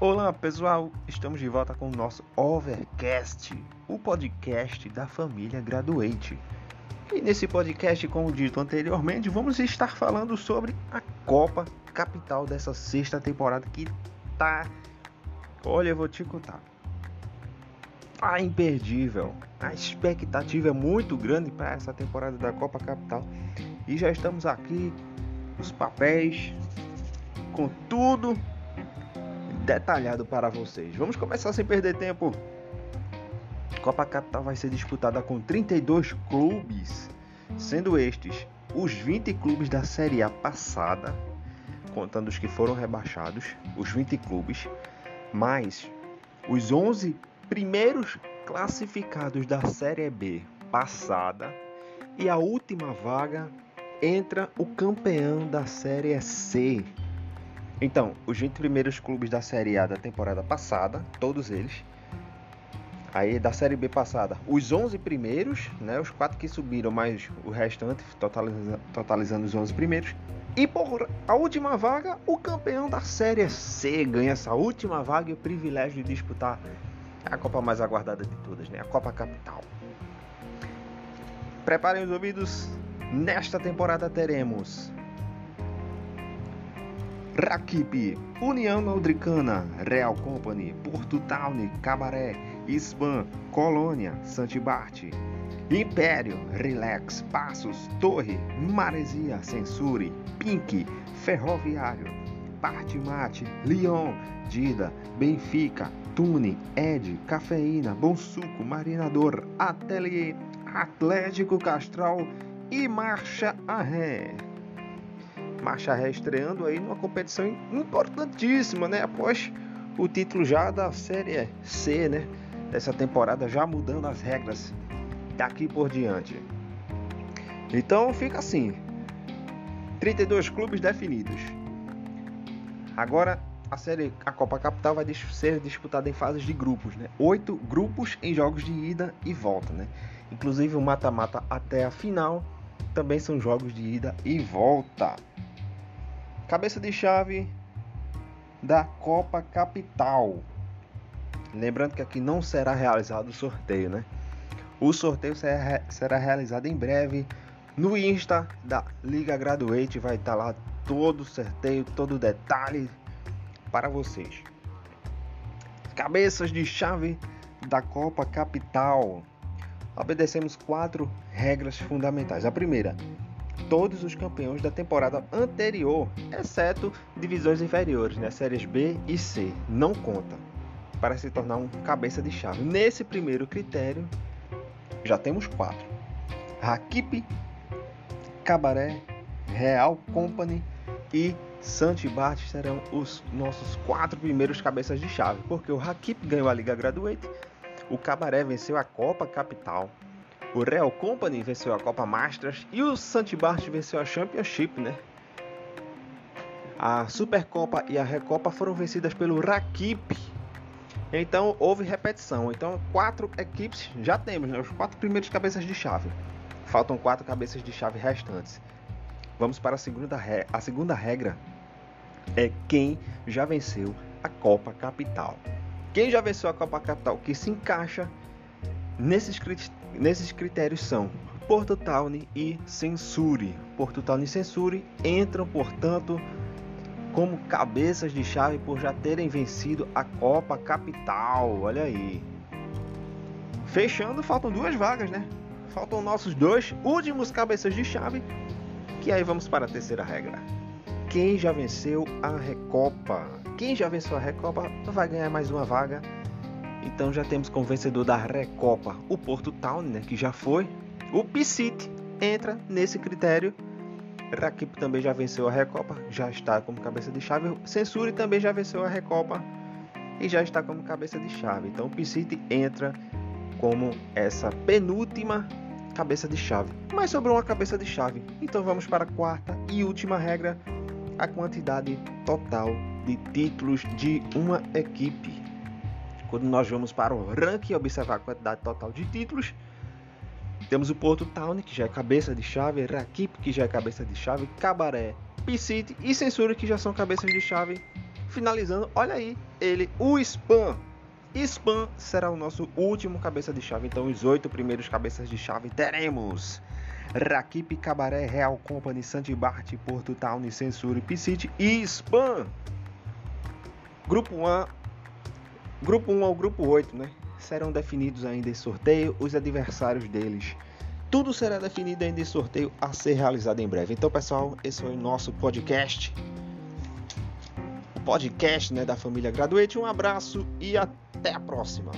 Olá pessoal, estamos de volta com o nosso Overcast, o podcast da família Graduate. E nesse podcast, como dito anteriormente, vamos estar falando sobre a Copa Capital dessa sexta temporada que tá. Olha, eu vou te contar. Tá imperdível. A expectativa é muito grande para essa temporada da Copa Capital. E já estamos aqui, os papéis, com tudo detalhado para vocês. Vamos começar sem perder tempo. Copa Capital vai ser disputada com 32 clubes, sendo estes os 20 clubes da Série A passada, contando os que foram rebaixados, os 20 clubes, mais os 11 primeiros classificados da Série B passada e a última vaga entra o campeão da Série C, então, os 20 primeiros clubes da Série A da temporada passada, todos eles. Aí da Série B passada, os 11 primeiros, né, os quatro que subiram, mais o restante, totalizando, totalizando os 11 primeiros. E por a última vaga, o campeão da Série C ganha essa última vaga e o privilégio de disputar a Copa mais aguardada de todas, né, a Copa Capital. Preparem os ouvidos, nesta temporada teremos Rakip, União Aldricana, Real Company, Porto Town, Cabaré, Isban, Colônia, Santibarte, Império, Relax, Passos, Torre, Maresia, Censure, Pink, Ferroviário, Partimate, Lyon, Dida, Benfica, Tune, Ed, Cafeína, Bom Suco, Marinador, Atelier, Atlético Castral e Marcha a Ré. Marcha Ré estreando aí numa competição importantíssima, né? Após o título já da Série C, né? Dessa temporada já mudando as regras daqui por diante. Então fica assim: 32 clubes definidos. Agora a série a Copa Capital vai ser disputada em fases de grupos, né? Oito grupos em jogos de ida e volta, né? Inclusive o mata-mata até a final também são jogos de ida e volta. Cabeça de chave da Copa Capital. Lembrando que aqui não será realizado o sorteio, né? O sorteio será realizado em breve no Insta da Liga Graduate. Vai estar lá todo o sorteio, todo o detalhe para vocês. Cabeças de chave da Copa Capital. Obedecemos quatro regras fundamentais. A primeira, todos os campeões da temporada anterior, exceto divisões inferiores, né? Séries B e C, não conta para se tornar um cabeça de chave. Nesse primeiro critério, já temos quatro: Rakip, Cabaré, Real Company e Santibart serão os nossos quatro primeiros cabeças de chave, porque o Rakip ganhou a Liga Graduate, o Cabaré venceu a Copa Capital, o Real Company venceu a Copa Masters e o Santibart venceu a Championship, né? A Supercopa e a Recopa foram vencidas pelo Rakip. Então houve repetição. Então quatro equipes já temos, né? Os quatro primeiros cabeças de chave. Faltam quatro cabeças de chave restantes. Vamos para a segunda, re... a segunda regra. É quem já venceu a Copa Capital. Quem já venceu a Copa Capital que se encaixa nesses critérios Nesses critérios são Porto Town e Censure. Porto Town e Censure entram, portanto, como cabeças de chave por já terem vencido a Copa Capital. Olha aí. Fechando, faltam duas vagas, né? Faltam nossos dois últimos cabeças de chave. Que aí vamos para a terceira regra. Quem já venceu a Recopa? Quem já venceu a Recopa vai ganhar mais uma vaga então já temos como vencedor da Recopa o Porto Town, né, que já foi. O Piscite entra nesse critério. Rakip também já venceu a Recopa, já está como cabeça de chave. Censure também já venceu a Recopa e já está como cabeça de chave. Então o Piscite entra como essa penúltima cabeça de chave. Mas sobrou uma cabeça de chave. Então vamos para a quarta e última regra: a quantidade total de títulos de uma equipe. Quando nós vamos para o ranking e observar a quantidade total de títulos, temos o Porto Town, que já é cabeça de chave, Rakip, que já é cabeça de chave, Cabaré, Piscite e Censura, que já são cabeças de chave. finalizando, olha aí, ele, o Spam. Spam será o nosso último cabeça de chave, então os oito primeiros cabeças de chave teremos Rakip, Cabaré, Real Company, Santibart, Porto Town, Censure, Piscite e Spam. Grupo 1, grupo 1 ao grupo 8, né? Serão definidos ainda em sorteio os adversários deles. Tudo será definido ainda em sorteio a ser realizado em breve. Então, pessoal, esse foi o nosso podcast. O podcast né, da família Graduate. Um abraço e até a próxima.